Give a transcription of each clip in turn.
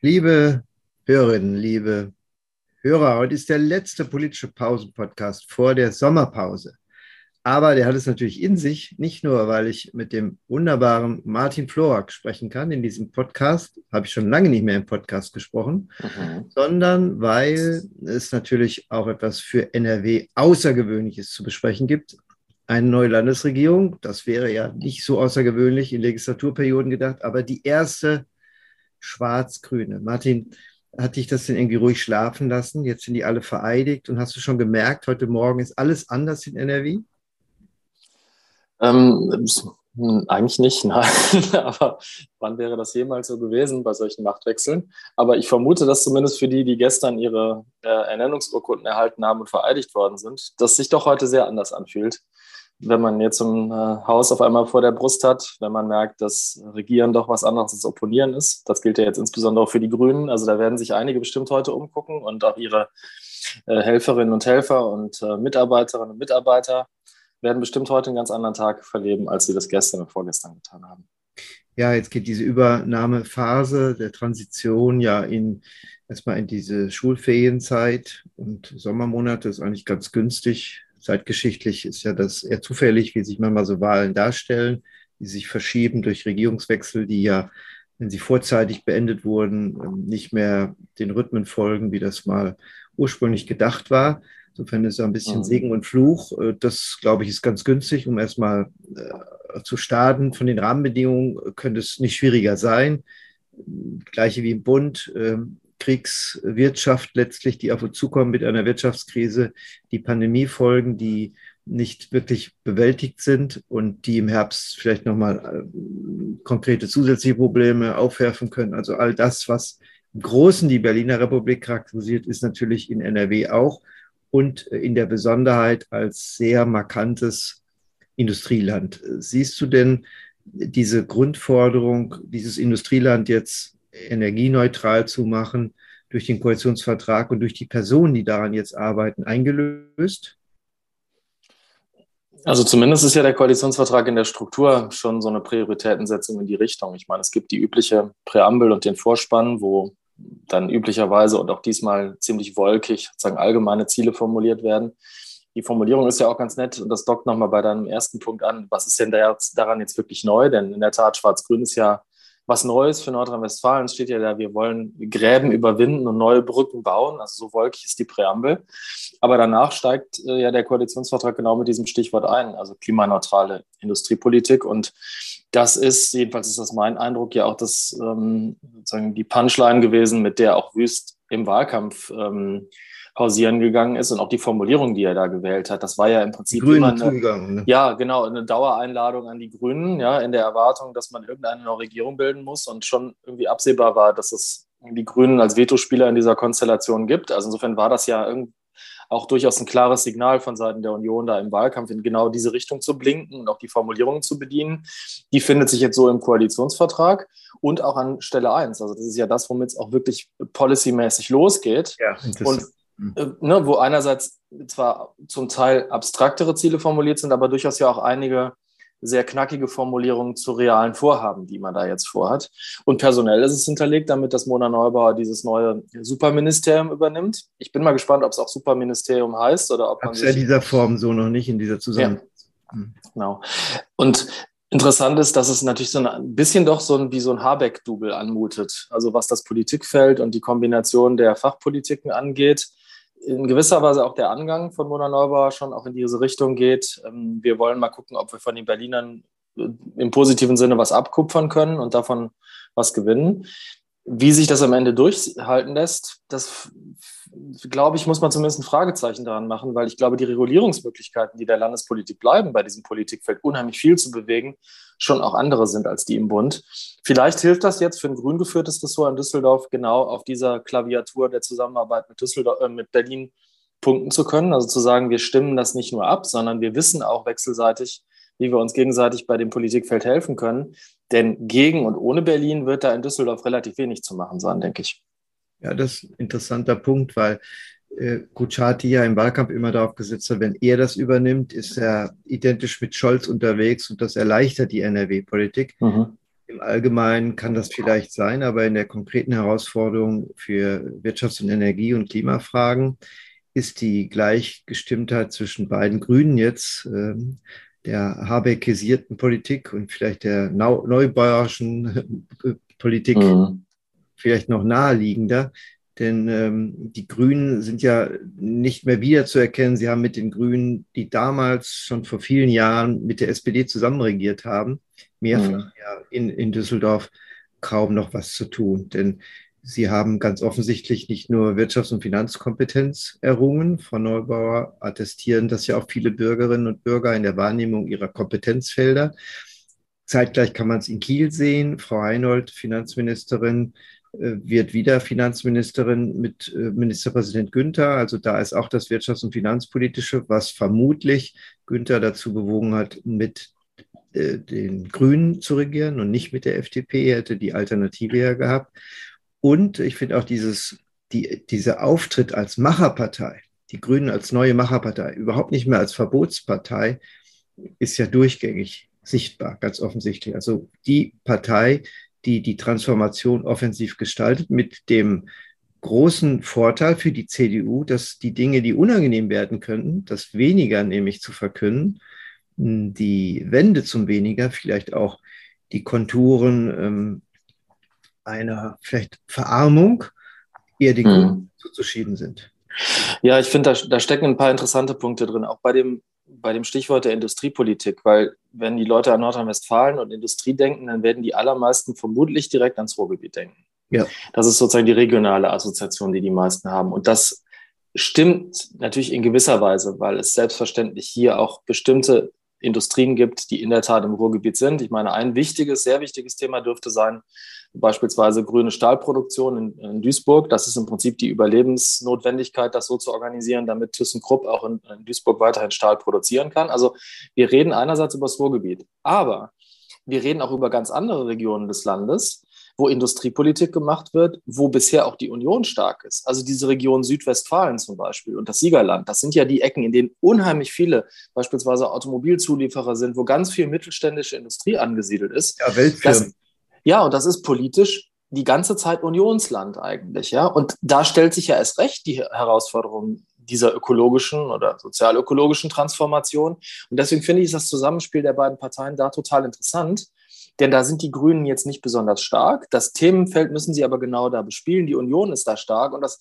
Liebe Hörerinnen, liebe Hörer, heute ist der letzte politische Pausen-Podcast vor der Sommerpause. Aber der hat es natürlich in sich, nicht nur, weil ich mit dem wunderbaren Martin Florak sprechen kann in diesem Podcast, habe ich schon lange nicht mehr im Podcast gesprochen, mhm. sondern weil es natürlich auch etwas für NRW Außergewöhnliches zu besprechen gibt. Eine neue Landesregierung, das wäre ja nicht so außergewöhnlich in Legislaturperioden gedacht, aber die erste Schwarz-Grüne. Martin, hat dich das denn irgendwie ruhig schlafen lassen? Jetzt sind die alle vereidigt und hast du schon gemerkt, heute Morgen ist alles anders in NRW? Ähm, eigentlich nicht, nein. Aber wann wäre das jemals so gewesen bei solchen Machtwechseln? Aber ich vermute, dass zumindest für die, die gestern ihre äh, Ernennungsurkunden erhalten haben und vereidigt worden sind, das sich doch heute sehr anders anfühlt wenn man jetzt ein äh, Haus auf einmal vor der Brust hat, wenn man merkt, dass Regieren doch was anderes als Opponieren ist. Das gilt ja jetzt insbesondere auch für die Grünen. Also da werden sich einige bestimmt heute umgucken und auch ihre äh, Helferinnen und Helfer und äh, Mitarbeiterinnen und Mitarbeiter werden bestimmt heute einen ganz anderen Tag verleben, als sie das gestern und vorgestern getan haben. Ja, jetzt geht diese Übernahmephase der Transition ja in erstmal in diese Schulferienzeit und Sommermonate ist eigentlich ganz günstig Zeitgeschichtlich ist ja das eher zufällig, wie sich manchmal so Wahlen darstellen, die sich verschieben durch Regierungswechsel, die ja, wenn sie vorzeitig beendet wurden, ähm, nicht mehr den Rhythmen folgen, wie das mal ursprünglich gedacht war. Insofern ist es ein bisschen mhm. Segen und Fluch. Äh, das, glaube ich, ist ganz günstig, um erstmal äh, zu starten. Von den Rahmenbedingungen könnte es nicht schwieriger sein. Gleiche wie im Bund. Ähm, Kriegswirtschaft letztlich, die auf uns zukommen mit einer Wirtschaftskrise, die Pandemiefolgen, die nicht wirklich bewältigt sind und die im Herbst vielleicht nochmal äh, konkrete zusätzliche Probleme aufwerfen können. Also all das, was im Großen die Berliner Republik charakterisiert, ist natürlich in NRW auch und in der Besonderheit als sehr markantes Industrieland. Siehst du denn diese Grundforderung, dieses Industrieland jetzt energieneutral zu machen durch den Koalitionsvertrag und durch die Personen, die daran jetzt arbeiten, eingelöst? Also zumindest ist ja der Koalitionsvertrag in der Struktur schon so eine Prioritätensetzung in die Richtung. Ich meine, es gibt die übliche Präambel und den Vorspann, wo dann üblicherweise und auch diesmal ziemlich wolkig sozusagen allgemeine Ziele formuliert werden. Die Formulierung ist ja auch ganz nett und das dockt nochmal bei deinem ersten Punkt an. Was ist denn da jetzt, daran jetzt wirklich neu? Denn in der Tat, Schwarz-Grün ist ja was Neues für Nordrhein-Westfalen. Es steht ja da, wir wollen Gräben überwinden und neue Brücken bauen. Also so wolkig ist die Präambel. Aber danach steigt äh, ja der Koalitionsvertrag genau mit diesem Stichwort ein, also klimaneutrale Industriepolitik. Und das ist, jedenfalls ist das mein Eindruck, ja auch das, ähm, sozusagen die Punchline gewesen, mit der auch Wüst im Wahlkampf ähm, pausieren gegangen ist und auch die Formulierung, die er da gewählt hat, das war ja im Prinzip immer eine, ne? ja genau eine Dauereinladung an die Grünen, ja in der Erwartung, dass man irgendeine neue Regierung bilden muss und schon irgendwie absehbar war, dass es die Grünen als Vetospieler in dieser Konstellation gibt. Also insofern war das ja auch durchaus ein klares Signal von Seiten der Union, da im Wahlkampf in genau diese Richtung zu blinken und auch die Formulierungen zu bedienen. Die findet sich jetzt so im Koalitionsvertrag und auch an Stelle 1. Also das ist ja das, womit es auch wirklich policymäßig losgeht. Ja, und ne, wo einerseits zwar zum Teil abstraktere Ziele formuliert sind, aber durchaus ja auch einige sehr knackige Formulierungen zu realen Vorhaben, die man da jetzt vorhat. Und personell ist es hinterlegt, damit das Mona Neubauer dieses neue Superministerium übernimmt. Ich bin mal gespannt, ob es auch Superministerium heißt oder ob man. Sich ja dieser Form so noch nicht in dieser Zusammenarbeit. Ja, genau. Und Interessant ist, dass es natürlich so ein bisschen doch so ein, wie so ein Habeck-Double anmutet. Also was das Politikfeld und die Kombination der Fachpolitiken angeht in gewisser Weise auch der Angang von Mona Neubauer schon auch in diese Richtung geht. Ähm, wir wollen mal gucken, ob wir von den Berlinern äh, im positiven Sinne was abkupfern können und davon was gewinnen. Wie sich das am Ende durchhalten lässt, das glaube ich, muss man zumindest ein Fragezeichen daran machen, weil ich glaube, die Regulierungsmöglichkeiten, die der Landespolitik bleiben, bei diesem Politikfeld unheimlich viel zu bewegen, schon auch andere sind als die im Bund. Vielleicht hilft das jetzt für ein grün geführtes Ressort in Düsseldorf genau auf dieser Klaviatur der Zusammenarbeit mit, Düsseldorf, äh, mit Berlin punkten zu können. Also zu sagen, wir stimmen das nicht nur ab, sondern wir wissen auch wechselseitig, wie wir uns gegenseitig bei dem Politikfeld helfen können. Denn gegen und ohne Berlin wird da in Düsseldorf relativ wenig zu machen sein, denke ich. Ja, das ist ein interessanter Punkt, weil äh, Kuchati ja im Wahlkampf immer darauf gesetzt hat, wenn er das übernimmt, ist er identisch mit Scholz unterwegs und das erleichtert die NRW-Politik. Mhm. Im Allgemeinen kann das vielleicht sein, aber in der konkreten Herausforderung für Wirtschafts- und Energie- und Klimafragen ist die Gleichgestimmtheit zwischen beiden Grünen jetzt, äh, der Habeckisierten Politik und vielleicht der neubauerischen äh, Politik, mhm. Vielleicht noch naheliegender. Denn ähm, die Grünen sind ja nicht mehr wiederzuerkennen. Sie haben mit den Grünen, die damals schon vor vielen Jahren mit der SPD zusammenregiert haben, mehrfach mhm. ja, in, in Düsseldorf kaum noch was zu tun. Denn sie haben ganz offensichtlich nicht nur Wirtschafts- und Finanzkompetenz errungen. Frau Neubauer attestieren das ja auch viele Bürgerinnen und Bürger in der Wahrnehmung ihrer Kompetenzfelder. Zeitgleich kann man es in Kiel sehen. Frau Heinold, Finanzministerin, wird wieder Finanzministerin mit äh, Ministerpräsident Günther. Also da ist auch das Wirtschafts- und Finanzpolitische, was vermutlich Günther dazu bewogen hat, mit äh, den Grünen zu regieren und nicht mit der FDP. Er hätte die Alternative ja gehabt. Und ich finde auch dieses, die, dieser Auftritt als Macherpartei, die Grünen als neue Macherpartei, überhaupt nicht mehr als Verbotspartei, ist ja durchgängig sichtbar, ganz offensichtlich. Also die Partei, die die Transformation offensiv gestaltet, mit dem großen Vorteil für die CDU, dass die Dinge, die unangenehm werden könnten, das weniger nämlich zu verkünden, die Wende zum weniger, vielleicht auch die Konturen ähm, einer vielleicht Verarmung, eher die hm. zuzuschieben sind. Ja, ich finde, da, da stecken ein paar interessante Punkte drin, auch bei dem bei dem Stichwort der Industriepolitik, weil wenn die Leute an Nordrhein-Westfalen und Industrie denken, dann werden die allermeisten vermutlich direkt ans Ruhrgebiet denken. Ja. Das ist sozusagen die regionale Assoziation, die die meisten haben. Und das stimmt natürlich in gewisser Weise, weil es selbstverständlich hier auch bestimmte Industrien gibt, die in der Tat im Ruhrgebiet sind. Ich meine, ein wichtiges, sehr wichtiges Thema dürfte sein, beispielsweise grüne Stahlproduktion in, in, Duisburg. Das ist im Prinzip die Überlebensnotwendigkeit, das so zu organisieren, damit ThyssenKrupp auch in, in Duisburg weiterhin Stahl produzieren kann. Also wir reden einerseits über das Ruhrgebiet, aber wir reden auch über ganz andere Regionen des Landes, wo Industriepolitik gemacht wird, wo bisher auch die Union stark ist. Also diese Region Südwestfalen zum Beispiel und das Siegerland, das sind ja die Ecken, in denen unheimlich viele beispielsweise Automobilzulieferer sind, wo ganz viel mittelständische Industrie angesiedelt ist. Ja, Weltfirmen. Ja, und das ist politisch die ganze Zeit Unionsland eigentlich, ja. Und da stellt sich ja erst recht die Herausforderung dieser ökologischen oder sozialökologischen Transformation. Und deswegen finde ich das Zusammenspiel der beiden Parteien da total interessant. Denn da sind die Grünen jetzt nicht besonders stark. Das Themenfeld müssen sie aber genau da bespielen. Die Union ist da stark. Und das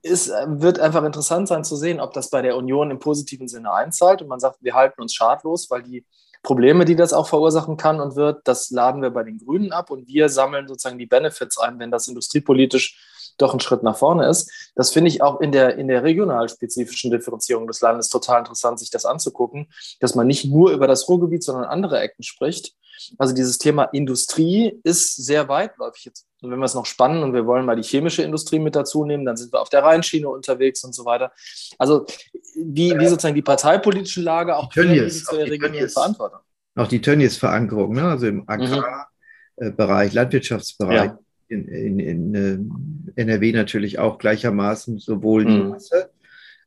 ist, wird einfach interessant sein zu sehen, ob das bei der Union im positiven Sinne einzahlt und man sagt, wir halten uns schadlos, weil die Probleme, die das auch verursachen kann und wird, das laden wir bei den Grünen ab und wir sammeln sozusagen die Benefits ein, wenn das industriepolitisch doch ein Schritt nach vorne ist. Das finde ich auch in der, in der regional spezifischen Differenzierung des Landes total interessant, sich das anzugucken, dass man nicht nur über das Ruhrgebiet, sondern andere Ecken spricht. Also dieses Thema Industrie ist sehr weitläufig. Jetzt, wenn wir es noch spannen und wir wollen mal die chemische Industrie mit dazu nehmen, dann sind wir auf der Rheinschiene unterwegs und so weiter. Also wie, wie sozusagen die parteipolitische Lage auch die Tönnies, zu der regionalen Verantwortung. Auch die Tönnies-Verankerung, ne? also im Agrarbereich, mhm. Landwirtschaftsbereich. Ja in, in, in äh, NRW natürlich auch gleichermaßen sowohl die mhm. Masse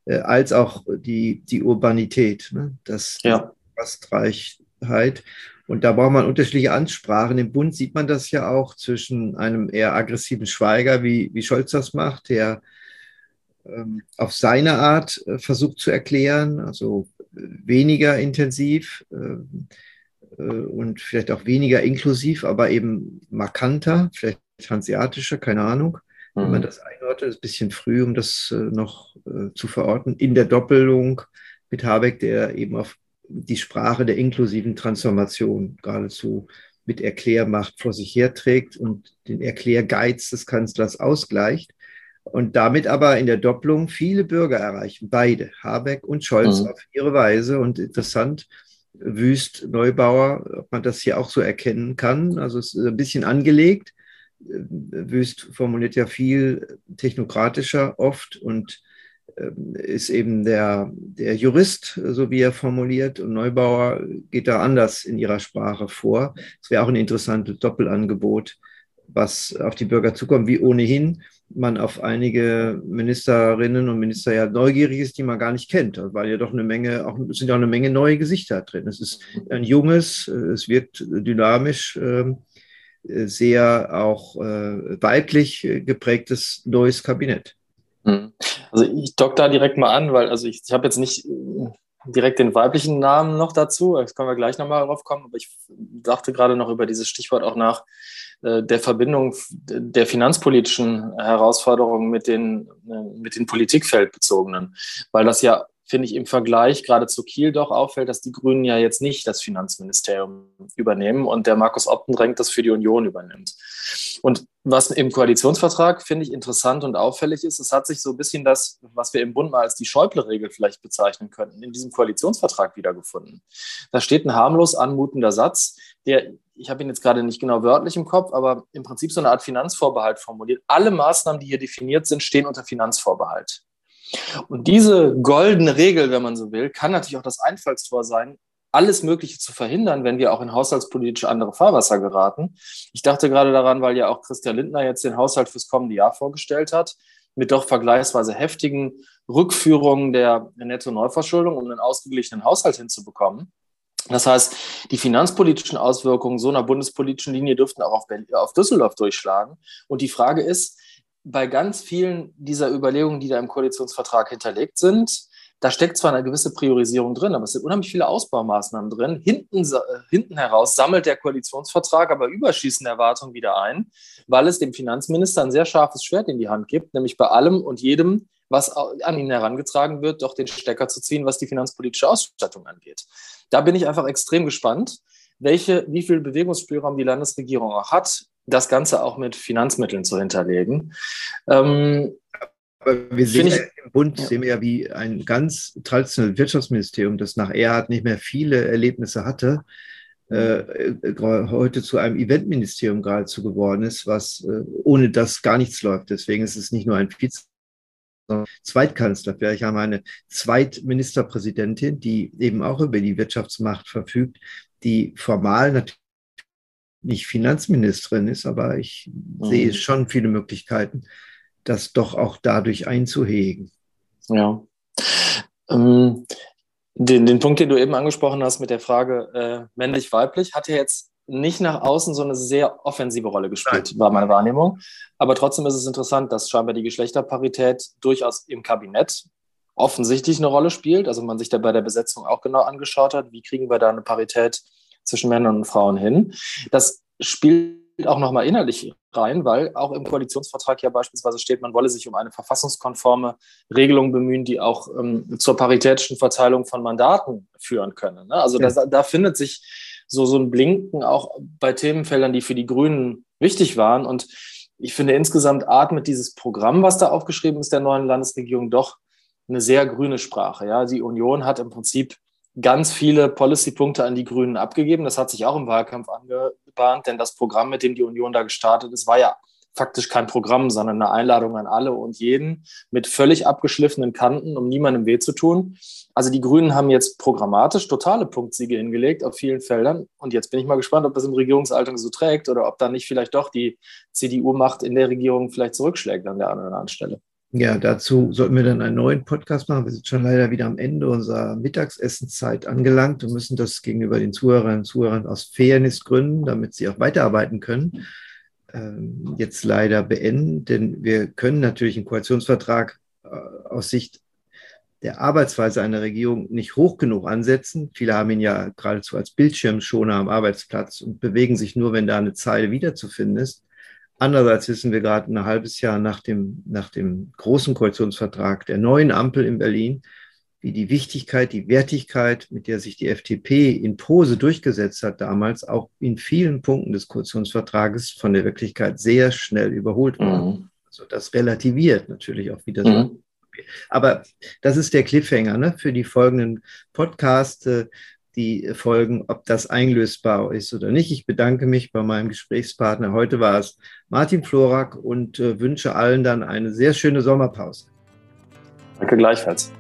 äh, als auch die, die Urbanität, ne? das ja. Rastreichheit. Und da braucht man unterschiedliche Ansprachen. Im Bund sieht man das ja auch zwischen einem eher aggressiven Schweiger, wie, wie Scholz das macht, der ähm, auf seine Art äh, versucht zu erklären, also weniger intensiv. Äh, äh, und vielleicht auch weniger inklusiv, aber eben markanter, vielleicht hanseatische, keine Ahnung, mhm. wenn man mhm. das einordnet. Ist ein bisschen früh, um das äh, noch äh, zu verorten. In der Doppelung mit Habeck, der eben auf die Sprache der inklusiven Transformation geradezu mit Erklärmacht vor sich herträgt und den Erklärgeiz des Kanzlers ausgleicht und damit aber in der Doppelung viele Bürger erreichen, beide, Habeck und Scholz mhm. auf ihre Weise. Und interessant, Wüst, Neubauer, ob man das hier auch so erkennen kann. Also es ist ein bisschen angelegt, Wüst formuliert ja viel technokratischer oft und ähm, ist eben der, der Jurist, so wie er formuliert, und Neubauer geht da anders in ihrer Sprache vor. Es wäre auch ein interessantes Doppelangebot, was auf die Bürger zukommt, wie ohnehin man auf einige Ministerinnen und Minister ja neugierig ist, die man gar nicht kennt, weil ja doch eine Menge, auch es sind ja auch eine Menge neue Gesichter drin. Es ist ein junges, es wirkt dynamisch, ähm, äh, sehr auch äh, weiblich geprägtes neues Kabinett. Hm. Also ich dock da direkt mal an, weil also ich, ich habe jetzt nicht direkt den weiblichen Namen noch dazu, das können wir gleich nochmal drauf kommen, aber ich dachte gerade noch über dieses Stichwort auch nach äh, der Verbindung der finanzpolitischen Herausforderungen mit den, äh, mit den politikfeldbezogenen, weil das ja finde ich im Vergleich gerade zu Kiel doch auffällt, dass die Grünen ja jetzt nicht das Finanzministerium übernehmen und der Markus Optendrängt das für die Union übernimmt. Und was im Koalitionsvertrag, finde ich, interessant und auffällig ist, es hat sich so ein bisschen das, was wir im Bund mal als die Schäuble-Regel vielleicht bezeichnen könnten, in diesem Koalitionsvertrag wiedergefunden. Da steht ein harmlos anmutender Satz, der, ich habe ihn jetzt gerade nicht genau wörtlich im Kopf, aber im Prinzip so eine Art Finanzvorbehalt formuliert. Alle Maßnahmen, die hier definiert sind, stehen unter Finanzvorbehalt. Und diese goldene Regel, wenn man so will, kann natürlich auch das Einfallstor sein, alles Mögliche zu verhindern, wenn wir auch in haushaltspolitisch andere Fahrwasser geraten. Ich dachte gerade daran, weil ja auch Christian Lindner jetzt den Haushalt fürs kommende Jahr vorgestellt hat, mit doch vergleichsweise heftigen Rückführungen der Netto-Neuverschuldung, um einen ausgeglichenen Haushalt hinzubekommen. Das heißt, die finanzpolitischen Auswirkungen so einer bundespolitischen Linie dürften auch auf, auf Düsseldorf durchschlagen. Und die Frage ist, bei ganz vielen dieser Überlegungen, die da im Koalitionsvertrag hinterlegt sind, da steckt zwar eine gewisse Priorisierung drin, aber es sind unheimlich viele Ausbaumaßnahmen drin. Hinten, äh, hinten heraus sammelt der Koalitionsvertrag aber überschießende Erwartungen wieder ein, weil es dem Finanzminister ein sehr scharfes Schwert in die Hand gibt, nämlich bei allem und jedem, was an ihn herangetragen wird, doch den Stecker zu ziehen, was die finanzpolitische Ausstattung angeht. Da bin ich einfach extrem gespannt, welche, wie viel Bewegungsspielraum die Landesregierung auch hat, das Ganze auch mit Finanzmitteln zu hinterlegen. Ähm, aber wir sehen ich, im Bund ja. sehen wir ja wie ein ganz traditionelles Wirtschaftsministerium, das nach Erhard nicht mehr viele Erlebnisse hatte, äh, äh, heute zu einem Eventministerium geradezu geworden ist, was äh, ohne das gar nichts läuft. Deswegen ist es nicht nur ein Vize Zweitkanzler. Vielleicht haben wir eine Zweitministerpräsidentin, die eben auch über die Wirtschaftsmacht verfügt, die formal natürlich nicht Finanzministerin ist, aber ich mhm. sehe schon viele Möglichkeiten, das doch auch dadurch einzuhegen. Ja. Ähm, den, den Punkt, den du eben angesprochen hast mit der Frage äh, männlich-weiblich, hat ja jetzt nicht nach außen so eine sehr offensive Rolle gespielt, Nein. war meine Wahrnehmung. Aber trotzdem ist es interessant, dass scheinbar die Geschlechterparität durchaus im Kabinett offensichtlich eine Rolle spielt. Also man sich da bei der Besetzung auch genau angeschaut hat, wie kriegen wir da eine Parität zwischen Männern und Frauen hin. Das spielt auch nochmal innerlich rein, weil auch im Koalitionsvertrag ja beispielsweise steht, man wolle sich um eine verfassungskonforme Regelung bemühen, die auch ähm, zur paritätischen Verteilung von Mandaten führen können. Ne? Also ja. da, da findet sich so, so ein Blinken auch bei Themenfeldern, die für die Grünen wichtig waren. Und ich finde insgesamt atmet dieses Programm, was da aufgeschrieben ist, der neuen Landesregierung, doch eine sehr grüne Sprache. Ja, die Union hat im Prinzip ganz viele Policy-Punkte an die Grünen abgegeben. Das hat sich auch im Wahlkampf angebahnt, denn das Programm, mit dem die Union da gestartet ist, war ja faktisch kein Programm, sondern eine Einladung an alle und jeden mit völlig abgeschliffenen Kanten, um niemandem weh zu tun. Also die Grünen haben jetzt programmatisch totale Punktsiege hingelegt auf vielen Feldern. Und jetzt bin ich mal gespannt, ob das im Regierungsalltag so trägt oder ob da nicht vielleicht doch die CDU-Macht in der Regierung vielleicht zurückschlägt an der anderen Stelle. Ja, dazu sollten wir dann einen neuen Podcast machen. Wir sind schon leider wieder am Ende unserer Mittagsessenszeit angelangt und müssen das gegenüber den Zuhörerinnen und Zuhörern aus Fairness gründen, damit sie auch weiterarbeiten können. Ähm, jetzt leider beenden, denn wir können natürlich einen Koalitionsvertrag äh, aus Sicht der Arbeitsweise einer Regierung nicht hoch genug ansetzen. Viele haben ihn ja geradezu als Bildschirmschoner am Arbeitsplatz und bewegen sich nur, wenn da eine Zeile wiederzufinden ist. Andererseits wissen wir gerade ein halbes Jahr nach dem, nach dem großen Koalitionsvertrag der neuen Ampel in Berlin, wie die Wichtigkeit, die Wertigkeit, mit der sich die FDP in Pose durchgesetzt hat damals, auch in vielen Punkten des Koalitionsvertrages von der Wirklichkeit sehr schnell überholt wurde. Mhm. Also das relativiert natürlich auch wieder mhm. Aber das ist der Cliffhanger ne, für die folgenden Podcasts die folgen, ob das einlösbar ist oder nicht. Ich bedanke mich bei meinem Gesprächspartner. Heute war es Martin Florak und äh, wünsche allen dann eine sehr schöne Sommerpause. Danke gleichfalls.